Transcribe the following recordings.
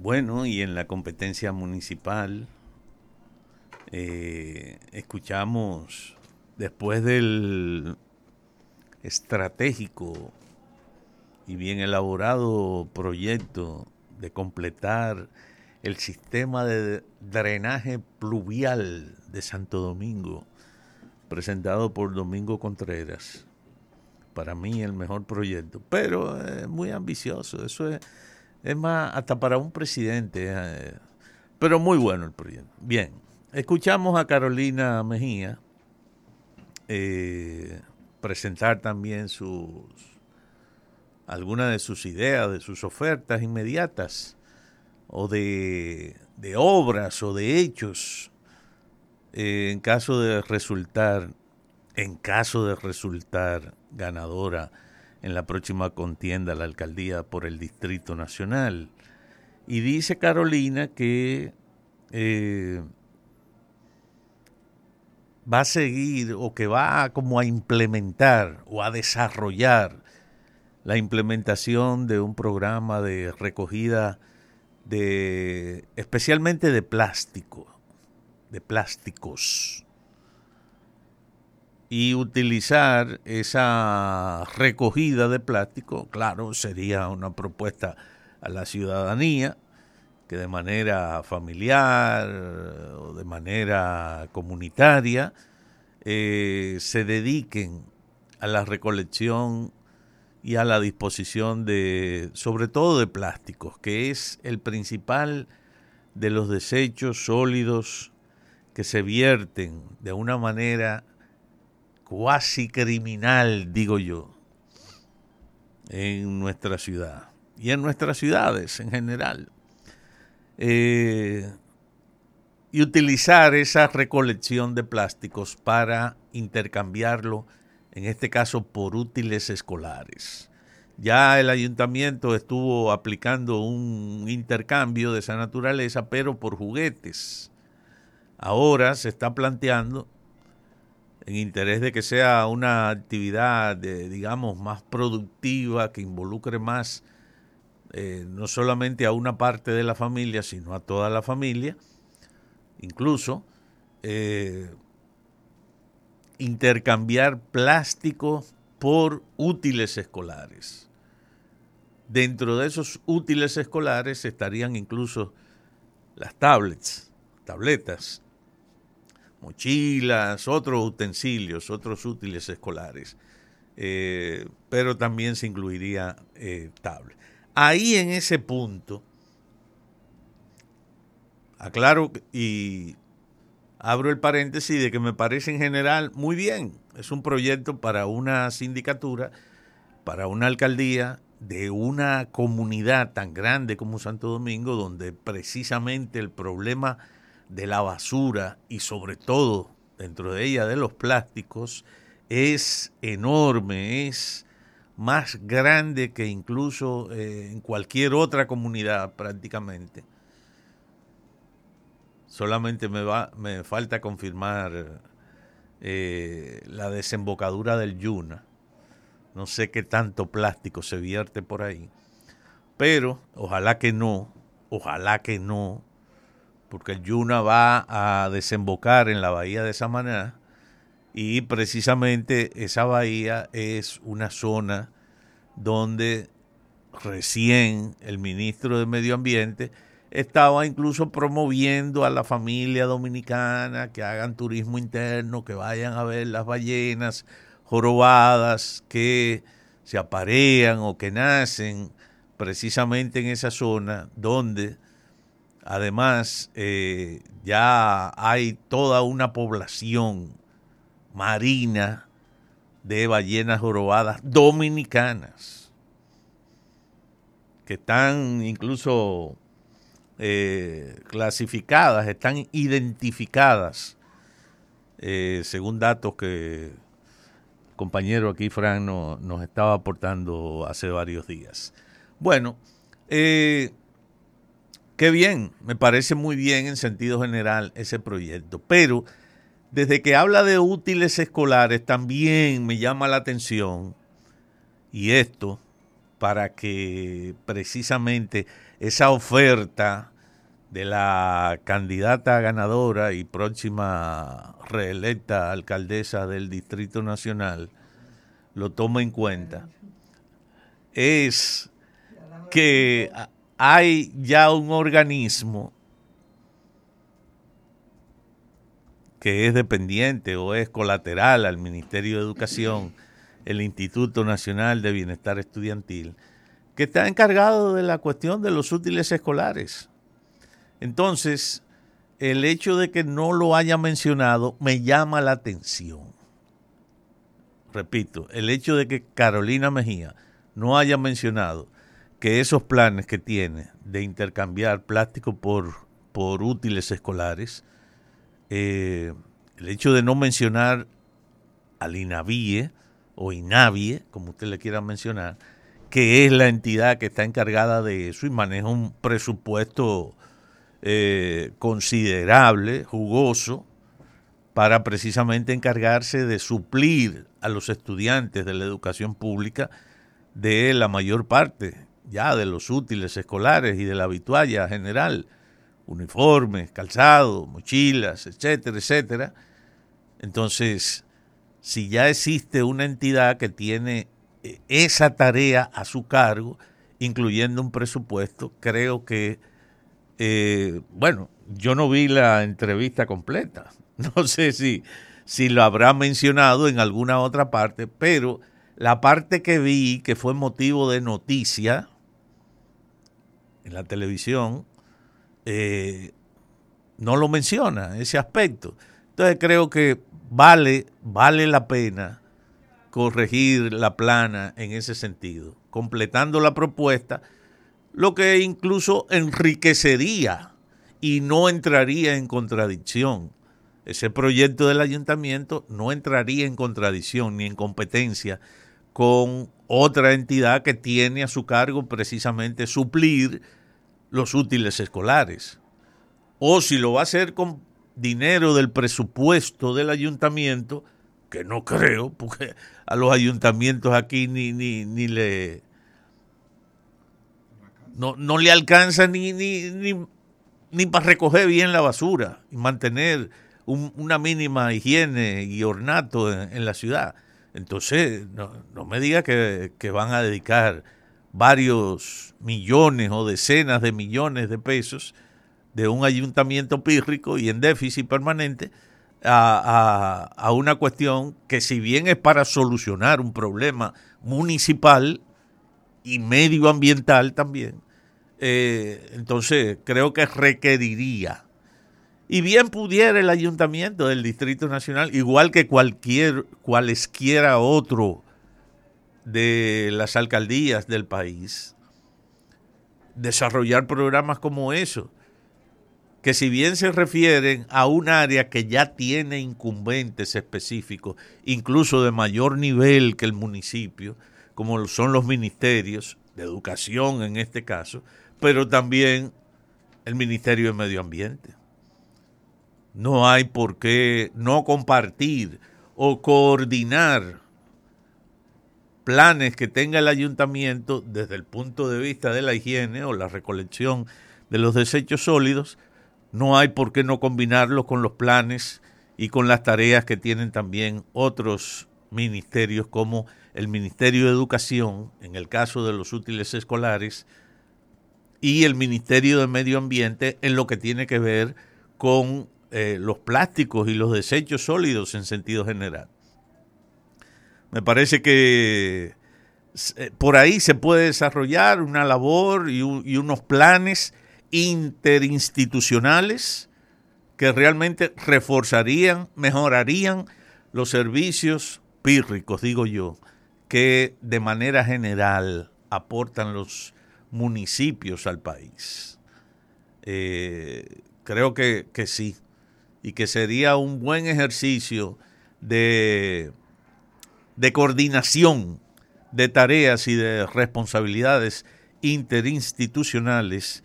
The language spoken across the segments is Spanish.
Bueno, y en la competencia municipal eh, escuchamos después del estratégico y bien elaborado proyecto de completar el sistema de drenaje pluvial de Santo Domingo, presentado por Domingo Contreras. Para mí el mejor proyecto, pero es muy ambicioso, eso es, es más hasta para un presidente, eh, pero muy bueno el proyecto. Bien, escuchamos a Carolina Mejía eh, presentar también sus algunas de sus ideas, de sus ofertas inmediatas o de, obras o de hechos eh, en caso de resultar en caso de resultar ganadora en la próxima contienda a la alcaldía por el Distrito Nacional. Y dice Carolina que eh, va a seguir o que va como a implementar o a desarrollar la implementación de un programa de recogida de especialmente de plástico, de plásticos y utilizar esa recogida de plástico, claro, sería una propuesta a la ciudadanía que de manera familiar o de manera comunitaria eh, se dediquen a la recolección y a la disposición de, sobre todo de plásticos, que es el principal de los desechos sólidos que se vierten de una manera cuasi criminal, digo yo, en nuestra ciudad y en nuestras ciudades en general. Eh, y utilizar esa recolección de plásticos para intercambiarlo, en este caso por útiles escolares. Ya el ayuntamiento estuvo aplicando un intercambio de esa naturaleza, pero por juguetes. Ahora se está planteando, en interés de que sea una actividad, digamos, más productiva, que involucre más eh, no solamente a una parte de la familia, sino a toda la familia, incluso eh, intercambiar plástico por útiles escolares. Dentro de esos útiles escolares estarían incluso las tablets, tabletas, mochilas, otros utensilios, otros útiles escolares. Eh, pero también se incluiría eh, tablets ahí en ese punto, aclaro y abro el paréntesis de que me parece en general muy bien. Es un proyecto para una sindicatura, para una alcaldía de una comunidad tan grande como Santo Domingo, donde precisamente el problema de la basura y sobre todo dentro de ella de los plásticos es enorme, es más grande que incluso eh, en cualquier otra comunidad prácticamente. Solamente me, va, me falta confirmar eh, la desembocadura del Yuna. No sé qué tanto plástico se vierte por ahí. Pero ojalá que no, ojalá que no, porque el Yuna va a desembocar en la bahía de Samaná y precisamente esa bahía es una zona donde recién el ministro de Medio Ambiente estaba incluso promoviendo a la familia dominicana que hagan turismo interno, que vayan a ver las ballenas jorobadas que se aparean o que nacen precisamente en esa zona donde además eh, ya hay toda una población marina de ballenas jorobadas dominicanas que están incluso eh, clasificadas, están identificadas, eh, según datos que el compañero aquí, Fran, nos estaba aportando hace varios días. Bueno, eh, qué bien, me parece muy bien en sentido general ese proyecto, pero desde que habla de útiles escolares también me llama la atención, y esto para que precisamente esa oferta de la candidata ganadora y próxima reelecta alcaldesa del Distrito Nacional lo toma en cuenta es que hay ya un organismo que es dependiente o es colateral al Ministerio de Educación, el Instituto Nacional de Bienestar Estudiantil, que está encargado de la cuestión de los útiles escolares. Entonces, el hecho de que no lo haya mencionado me llama la atención. Repito, el hecho de que Carolina Mejía no haya mencionado que esos planes que tiene de intercambiar plástico por, por útiles escolares, eh, el hecho de no mencionar al INAVIE o INAVIE, como usted le quiera mencionar, que es la entidad que está encargada de eso y maneja un presupuesto eh, considerable, jugoso, para precisamente encargarse de suplir a los estudiantes de la educación pública de la mayor parte ya de los útiles escolares y de la habitualla general, uniformes, calzado, mochilas, etcétera, etcétera. Entonces, si ya existe una entidad que tiene eh, esa tarea a su cargo, incluyendo un presupuesto, creo que, eh, bueno, yo no vi la entrevista completa, no sé si, si lo habrá mencionado en alguna otra parte, pero la parte que vi que fue motivo de noticia, en la televisión, eh, no lo menciona, ese aspecto. Entonces creo que vale, vale la pena corregir la plana en ese sentido, completando la propuesta, lo que incluso enriquecería y no entraría en contradicción. Ese proyecto del ayuntamiento no entraría en contradicción ni en competencia con otra entidad que tiene a su cargo precisamente suplir los útiles escolares. O si lo va a hacer con dinero del presupuesto del ayuntamiento, que no creo, porque a los ayuntamientos aquí ni, ni, ni le... No, no le alcanza ni, ni, ni, ni para recoger bien la basura y mantener una mínima higiene y ornato en, la ciudad. Entonces, no, no me diga que, que van a dedicar varios millones o decenas de millones de pesos de un ayuntamiento pírrico y en déficit permanente a, una cuestión que si bien es para solucionar un problema municipal y medioambiental también, eh, entonces creo que requeriría, y bien pudiera el ayuntamiento del Distrito Nacional, igual que cualquier, cualesquiera otro de las alcaldías del país desarrollar programas como eso, que si bien se refieren a un área que ya tiene incumbentes específicos, incluso de mayor nivel que el municipio, como son los ministerios de educación en este caso, pero también el Ministerio de Medio Ambiente. No hay por qué no compartir o coordinar planes que tenga el ayuntamiento desde el punto de vista de la higiene o la recolección de los desechos sólidos, no hay por qué no combinarlos con los planes y con las tareas que tienen también otros ministerios como el Ministerio de Educación, en el caso de los útiles escolares, y el Ministerio de Medio Ambiente en lo que tiene que ver con eh, los plásticos y los desechos sólidos en sentido general. Me parece que eh, por ahí se puede desarrollar una labor y, unos planes interinstitucionales que realmente reforzarían, mejorarían los servicios pírricos, digo yo, que de manera general aportan los municipios al país. Eh, creo que, que sí, y que sería un buen ejercicio de de coordinación de tareas y de responsabilidades interinstitucionales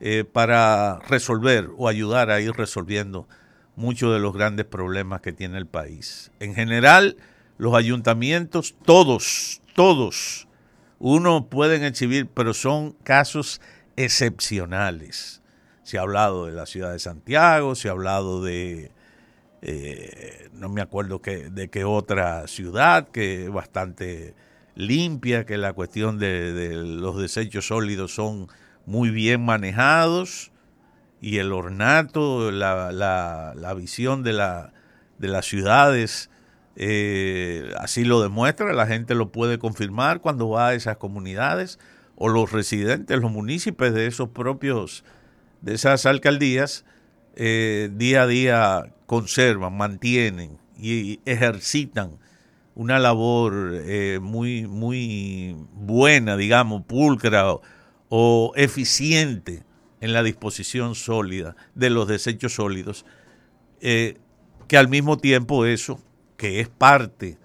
eh, para resolver o ayudar a ir resolviendo muchos de los grandes problemas que tiene el país. En general, los ayuntamientos, todos, todos, uno pueden exhibir, pero son casos excepcionales. Se ha hablado de la ciudad de Santiago, se ha hablado de, eh, no me acuerdo que, de qué otra ciudad, que es bastante limpia, que la cuestión de, los desechos sólidos son muy bien manejados y el ornato, la, la, visión de, la, de las ciudades eh, así lo demuestra, la gente lo puede confirmar cuando va a esas comunidades o los residentes, los municipios de esos propios, de esas alcaldías, eh, día a día conservan, mantienen y ejercitan una labor eh, muy, muy buena, digamos, pulcra o, eficiente en la disposición sólida de los desechos sólidos, eh, que al mismo tiempo eso, que es parte,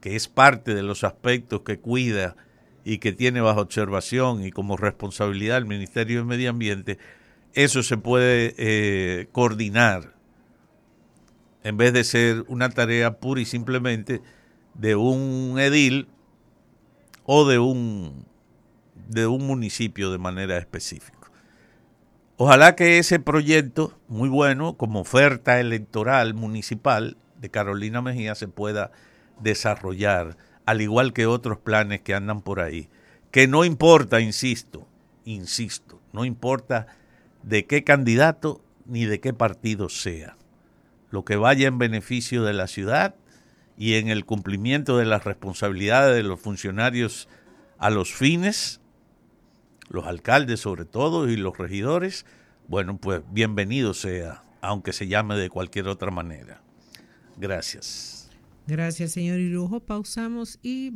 que es parte de los aspectos que cuida y que tiene bajo observación y como responsabilidad el Ministerio de Medio Ambiente, eso se puede eh, coordinar en vez de ser una tarea pura y simplemente de un edil o de un, de un municipio de manera específica. Ojalá que ese proyecto, muy bueno, como oferta electoral municipal de Carolina Mejía, se pueda desarrollar, al igual que otros planes que andan por ahí. Que no importa, insisto, insisto, no importa de qué candidato ni de qué partido sea. Lo que vaya en beneficio de la ciudad y en el cumplimiento de las responsabilidades de los funcionarios a los fines, los alcaldes sobre todo y los regidores, bueno, pues bienvenido sea, aunque se llame de cualquier otra manera. Gracias. Gracias, señor Irujo. Pausamos y